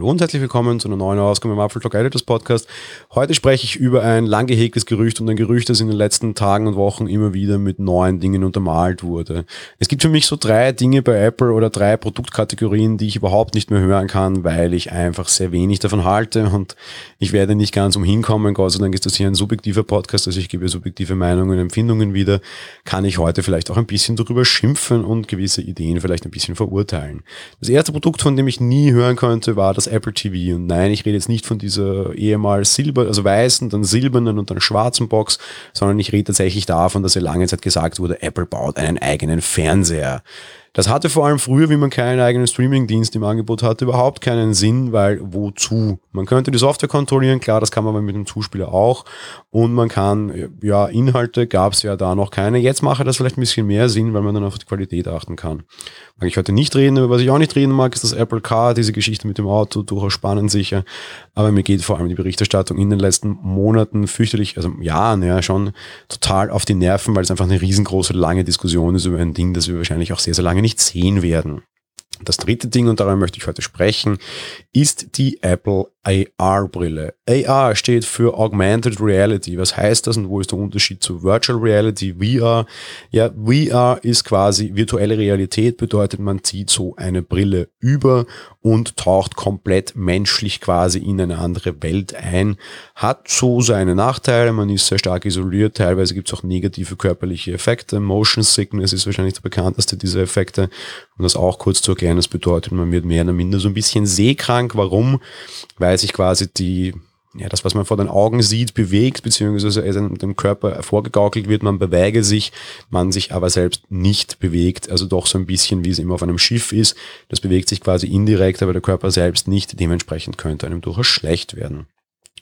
Hallo und herzlich willkommen zu einer neuen Ausgabe im Apfel Talk Editors Podcast. Heute spreche ich über ein lang gehegtes Gerücht und ein Gerücht, das in den letzten Tagen und Wochen immer wieder mit neuen Dingen untermalt wurde. Es gibt für mich so drei Dinge bei Apple oder drei Produktkategorien, die ich überhaupt nicht mehr hören kann, weil ich einfach sehr wenig davon halte und ich werde nicht ganz umhin kommen. Gott sei Dank ist das hier ein subjektiver Podcast, also ich gebe subjektive Meinungen und Empfindungen wieder. Kann ich heute vielleicht auch ein bisschen darüber schimpfen und gewisse Ideen vielleicht ein bisschen verurteilen. Das erste Produkt, von dem ich nie hören konnte, war das Apple TV. Und nein, ich rede jetzt nicht von dieser ehemals silber, also weißen, dann silbernen und dann schwarzen Box, sondern ich rede tatsächlich davon, dass ja lange Zeit gesagt wurde, Apple baut einen eigenen Fernseher. Das hatte vor allem früher, wie man keinen eigenen Streaming-Dienst im Angebot hatte, überhaupt keinen Sinn, weil wozu? Man könnte die Software kontrollieren, klar, das kann man mit dem Zuspieler auch. Und man kann, ja, Inhalte gab es ja da noch keine. Jetzt mache das vielleicht ein bisschen mehr Sinn, weil man dann auf die Qualität achten kann. Mag ich heute nicht reden, über was ich auch nicht reden mag, ist das Apple Car, diese Geschichte mit dem Auto, durchaus spannend sicher. Aber mir geht vor allem die Berichterstattung in den letzten Monaten fürchterlich, also Jahren ja schon total auf die Nerven, weil es einfach eine riesengroße, lange Diskussion ist über ein Ding, das wir wahrscheinlich auch sehr, sehr lange lange nicht sehen werden. Das dritte Ding, und darüber möchte ich heute sprechen, ist die Apple AR-Brille. AR steht für Augmented Reality. Was heißt das und wo ist der Unterschied zu Virtual Reality, VR? Ja, VR ist quasi virtuelle Realität, bedeutet man zieht so eine Brille über und taucht komplett menschlich quasi in eine andere Welt ein. Hat so seine Nachteile, man ist sehr stark isoliert, teilweise gibt es auch negative körperliche Effekte. Motion Sickness ist wahrscheinlich der bekannteste dieser Effekte. Um das auch kurz zu erklären, das bedeutet, man wird mehr oder minder so ein bisschen seekrank. Warum? Weil weil sich quasi die, ja, das, was man vor den Augen sieht, bewegt, beziehungsweise dem Körper vorgegaukelt wird, man bewege sich, man sich aber selbst nicht bewegt, also doch so ein bisschen, wie es immer auf einem Schiff ist. Das bewegt sich quasi indirekt, aber der Körper selbst nicht. Dementsprechend könnte einem durchaus schlecht werden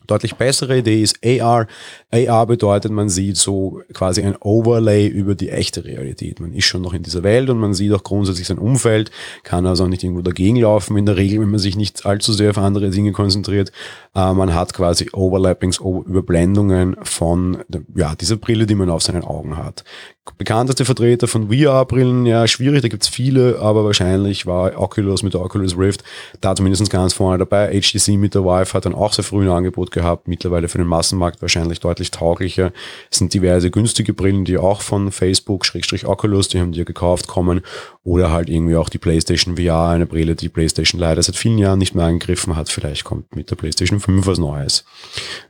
deutlich bessere Idee ist AR. AR bedeutet, man sieht so quasi ein Overlay über die echte Realität. Man ist schon noch in dieser Welt und man sieht auch grundsätzlich sein Umfeld, kann also auch nicht irgendwo dagegen laufen. In der Regel, wenn man sich nicht allzu sehr auf andere Dinge konzentriert. Äh, man hat quasi Overlappings, Überblendungen von ja, dieser Brille, die man auf seinen Augen hat bekannteste Vertreter von VR-Brillen, ja, schwierig, da gibt's viele, aber wahrscheinlich war Oculus mit der Oculus Rift da zumindest ganz vorne dabei. HTC mit der Vive hat dann auch sehr früh ein Angebot gehabt, mittlerweile für den Massenmarkt wahrscheinlich deutlich tauglicher. Es sind diverse günstige Brillen, die auch von Facebook, Schrägstrich Oculus, die haben die ja gekauft, kommen. Oder halt irgendwie auch die PlayStation VR, eine Brille, die PlayStation leider seit vielen Jahren nicht mehr angegriffen hat. Vielleicht kommt mit der PlayStation 5 was Neues.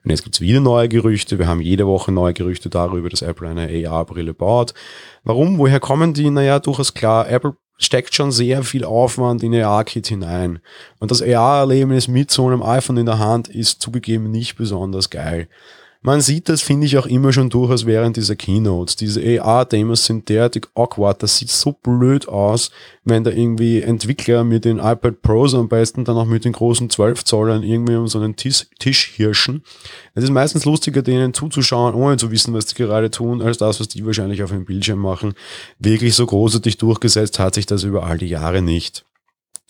Und jetzt gibt's wieder neue Gerüchte. Wir haben jede Woche neue Gerüchte darüber, dass Apple eine AR-Brille baut anschaut. Warum? Woher kommen die? Naja, durchaus klar. Apple steckt schon sehr viel Aufwand in AR-Kit hinein. Und das AR-Erlebnis mit so einem iPhone in der Hand ist zugegeben nicht besonders geil. Man sieht das, finde ich, auch immer schon durchaus während dieser Keynotes. Diese AR-Demos sind derartig awkward. Das sieht so blöd aus, wenn da irgendwie Entwickler mit den iPad Pros am besten dann auch mit den großen 12 Zollern irgendwie um so einen Tisch, Tisch hirschen. Es ist meistens lustiger, denen zuzuschauen, ohne zu wissen, was die gerade tun, als das, was die wahrscheinlich auf dem Bildschirm machen. Wirklich so großartig durchgesetzt hat sich das über all die Jahre nicht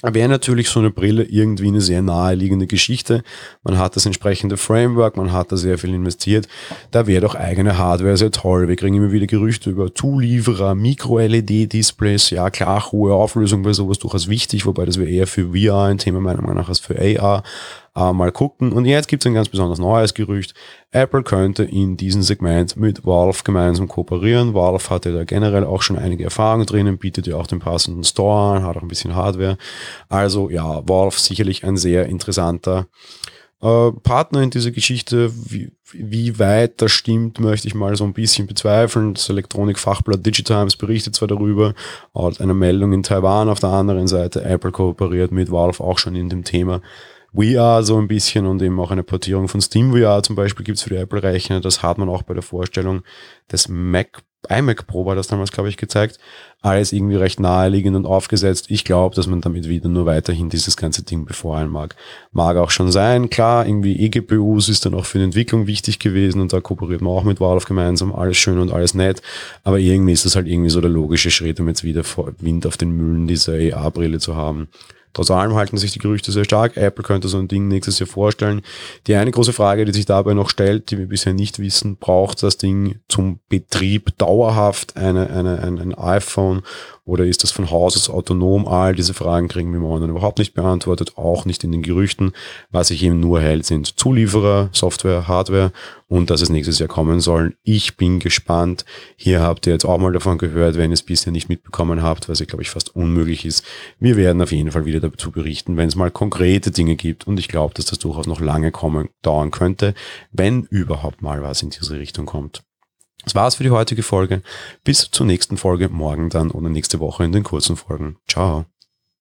wäre natürlich so eine Brille irgendwie eine sehr naheliegende Geschichte. Man hat das entsprechende Framework, man hat da sehr viel investiert. Da wäre doch eigene Hardware sehr toll. Wir kriegen immer wieder Gerüchte über Zulieferer, Micro-LED-Displays. Ja, klar, hohe Auflösung wäre sowas durchaus wichtig, wobei das wäre eher für VR ein Thema meiner Meinung nach als für AR. Aber mal gucken. Und jetzt gibt es ein ganz besonders neues Gerücht. Apple könnte in diesem Segment mit Valve gemeinsam kooperieren. Valve hatte da generell auch schon einige Erfahrungen drinnen, bietet ja auch den passenden Store an, hat auch ein bisschen Hardware. Also ja, Valve sicherlich ein sehr interessanter äh, Partner in dieser Geschichte. Wie, wie weit das stimmt, möchte ich mal so ein bisschen bezweifeln. Das Elektronikfachblatt Digitimes berichtet zwar darüber, hat eine Meldung in Taiwan auf der anderen Seite. Apple kooperiert mit Valve auch schon in dem Thema. VR so ein bisschen und eben auch eine Portierung von SteamVR zum Beispiel gibt's für die Apple-Rechner. Das hat man auch bei der Vorstellung des Mac, iMac Pro war das damals, glaube ich, gezeigt. Alles irgendwie recht naheliegend und aufgesetzt. Ich glaube, dass man damit wieder nur weiterhin dieses ganze Ding befeuern mag. Mag auch schon sein. Klar, irgendwie eGPUs ist dann auch für die Entwicklung wichtig gewesen und da kooperiert man auch mit Valve gemeinsam. Alles schön und alles nett. Aber irgendwie ist das halt irgendwie so der logische Schritt, um jetzt wieder Wind auf den Mühlen dieser AR-Brille zu haben. Trotz allem halten sich die Gerüchte sehr stark. Apple könnte so ein Ding nächstes Jahr vorstellen. Die eine große Frage, die sich dabei noch stellt, die wir bisher nicht wissen, braucht das Ding zum Betrieb dauerhaft eine, eine, ein, ein iPhone oder ist das von Haus aus autonom? All diese Fragen kriegen wir momentan überhaupt nicht beantwortet, auch nicht in den Gerüchten. Was sich eben nur hält, sind Zulieferer, Software, Hardware und dass es nächstes Jahr kommen soll. Ich bin gespannt. Hier habt ihr jetzt auch mal davon gehört, wenn ihr es bisher nicht mitbekommen habt, was ja, glaube ich, fast unmöglich ist. Wir werden auf jeden Fall wieder dazu berichten, wenn es mal konkrete Dinge gibt und ich glaube, dass das durchaus noch lange kommen, dauern könnte, wenn überhaupt mal was in diese Richtung kommt. Das war's für die heutige Folge. Bis zur nächsten Folge morgen dann oder nächste Woche in den kurzen Folgen. Ciao.